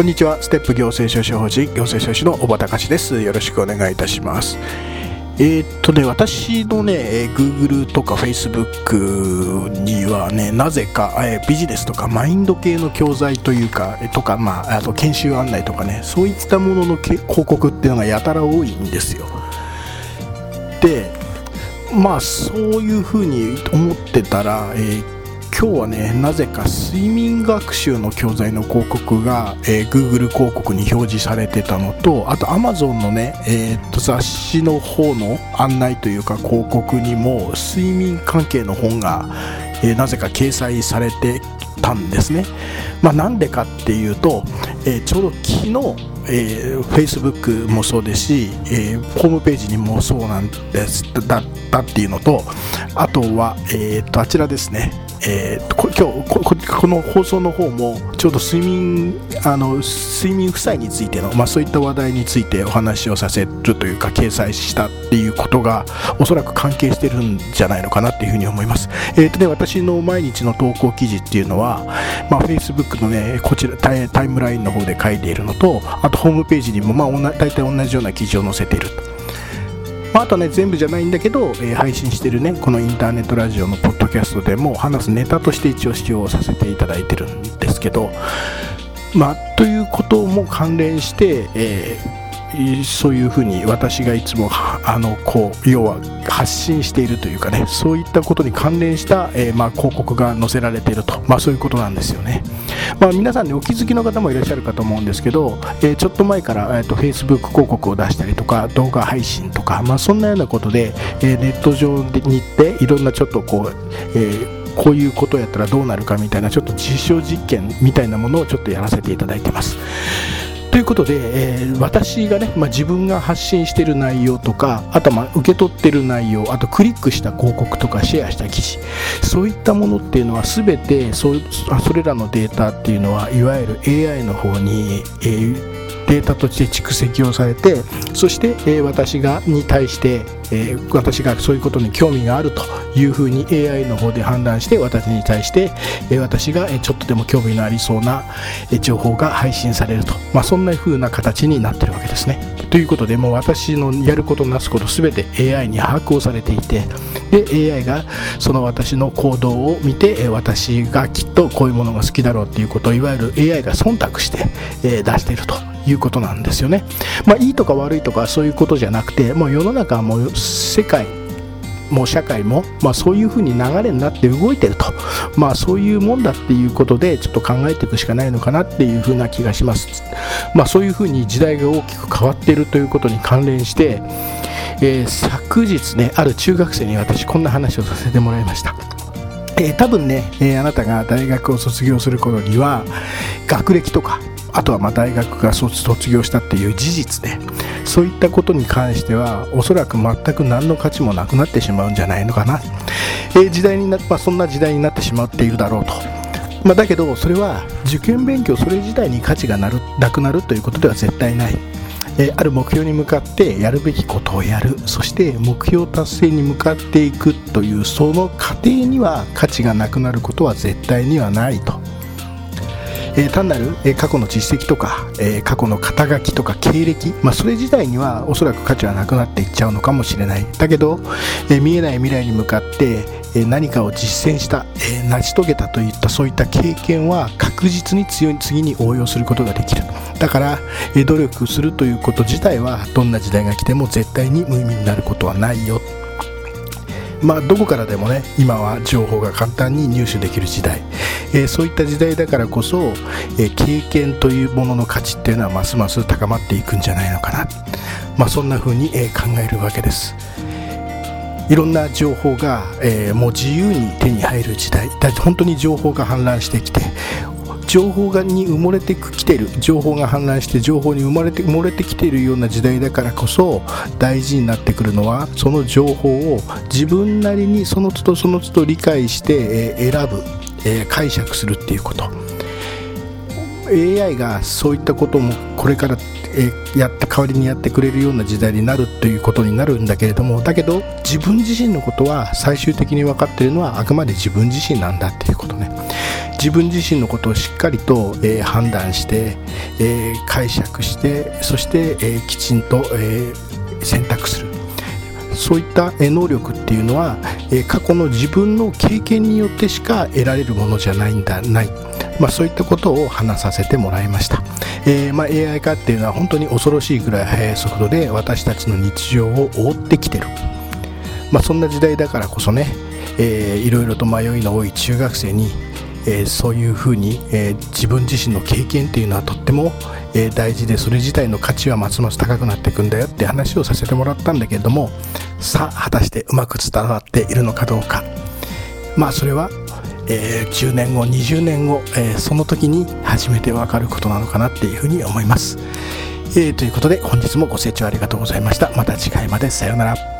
こんにちは。ステップ行政書士法人行政書士の小畑隆です。よろしくお願いいたします。えー、っとね私のね Google とか Facebook にはねなぜか、えー、ビジネスとかマインド系の教材というかとかまああと研修案内とかねそういったものの広告っていうのがやたら多いんですよ。でまあそういうふうに思ってたら、えー今日はねなぜか睡眠学習の教材の広告が、えー、Google 広告に表示されてたのとあと Amazon のね、えー、と雑誌の方の案内というか広告にも睡眠関係の本が、えー、なぜか掲載されてたんですね。まあ、なんでかっていうと、えー、ちょうど昨日えー、Facebook もそうですし、えー、ホームページにもそうなんですだったっていうのとあとは、えー、とあちらですねえー、こ今日この放送の方もちょうど睡眠あの睡眠負債についての、まあ、そういった話題についてお話をさせるというか掲載したっていうことがおそらく関係してるんじゃないのかなっていうふうに思います、えーとね、私の毎日の投稿記事っていうのは、まあ、Facebook のねこちらタイタイムラインの方で書いているのとあとホームページにも、まあ、大体同じような記事を載せていると。まあ、あとね全部じゃないんだけど、えー、配信してるねこのインターネットラジオのポッドキャストでも話すネタとして一応使用させていただいてるんですけどまあということも関連して、えーそういうふうに私がいつもあのこう要は発信しているというかねそういったことに関連した、えー、まあ、広告が載せられていると、まあ、そういうことなんですよね、まあ、皆さんにお気づきの方もいらっしゃるかと思うんですけど、えー、ちょっと前から、えーと、Facebook 広告を出したりとか動画配信とか、まあ、そんなようなことで、えネット上に行っていろんなちょっとこう、えこういうことやったらどうなるかみたいなちょっと実証実験みたいなものをちょっとやらせていただいてます。ということで、えー、私がね、まあ、自分が発信している内容とかあとまあ受け取っている内容あとクリックした広告とかシェアした記事そういったものっていうのは全てそそれらのデータっていうのはいわゆる AI の方に、えーデータとして蓄積をされてそして、え、私がに対して、え、私がそういうことに興味があるというふうに AI の方で判断して私に対して、え、私がちょっとでも興味のありそうな情報が配信されると、まあ、そんなふうな形になってるわけですね。ということでもう私のやることなすこと全て AI に把握をされていてで AI がその私の行動を見て私がきっとこういうものが好きだろうっていうことをいわゆる AI が忖度して、出しているということなんですよね。まあ、いいとか悪いとかそういうことじゃなくて、もう世の中はもう世界、もう社会も、まあ、そういうふうに流れになって動いてると、まあ、そういうもんだっていうことでちょっと考えていくしかないのかなっていうふうな気がします。まあ、そういうふうに時代が大きく変わっているということに関連して、えー、昨日ね、ある中学生に私こんな話をさせてもらいました。えー、多分ね、えー、あなたが大学を卒業する頃には学歴とかあとはま大学が卒業したっていう事実でそういったことに関してはおそらく全く何の価値もなくなってしまうんじゃないのかな、えー、時代にな、まあ、そんな時代になってしまっているだろうと、まあ、だけどそれは受験勉強それ自体に価値がなるなくなるということでは絶対ない。えある目標に向かってやるべきことをやる。そして目標達成に向かっていくというその過程には価値がなくなることは絶対にはないと。えー、単なる、え、過去の実績とか、え、過去の肩書きとか経歴、まあ、それ自体にはおそらく価値はなくなっていっちゃうのかもしれない。だけど、え見えない未来に向かって、え何かを実践した、え成し遂げたといったそういった経験は確実に強い次に応用することができる。だから、え努力するということ自体はどんな時代が来ても絶対に無意味になることはないよ。まあ、どこからでもね今は情報が簡単に入手できる時代、えー、そういった時代だからこそ、えー、経験というものの価値っていうのはますます高まっていくんじゃないのかな、まあ、そんな風に、え考えるわけです。いろんな情報が、えもう自由に手に入る時代。本当に情報が氾濫してきて情報がに埋もれてきてる。情報が氾濫して情報に生まれて埋もれてきているような時代だからこそ大事になってくるのはその情報を自分なりにその都度その都度理解して、え選ぶ、え解釈するっていうこと。AI がそういったこともこれからえやって代わりにやってくれるような時代になるということになるんだけれどもだけど自分自身のことは最終的に分かっているのはあくまで自分自身なんだっていうことね。自分自身のことをしっかりと、えー、判断して、えー、解釈してそして、えー、きちんと、え選択する。そういった能力っていうのは、え過去の自分の経験によってしか得られるものじゃないんだない、まあ、そういったことを話させてもらいました、えー、まあ、AI 化っていうのは本当に恐ろしいぐらい速い速度で私たちの日常を覆ってきてる、まあ、そんな時代だからこそね、えー、いろいろと迷いの多い中学生にえー、そういうふうに、えー、自分自身の経験っていうのはとっても、えー、大事でそれ自体の価値はますます高くなっていくんだよって話をさせてもらったんだけれどもさあ果たしてうまく伝わっているのかどうか。まあそれは、え10年後20年後、えその時に初めてわかることなのかなっていうふうに思います、えということで本日もご清聴ありがとうございました。また次回まで。さようなら。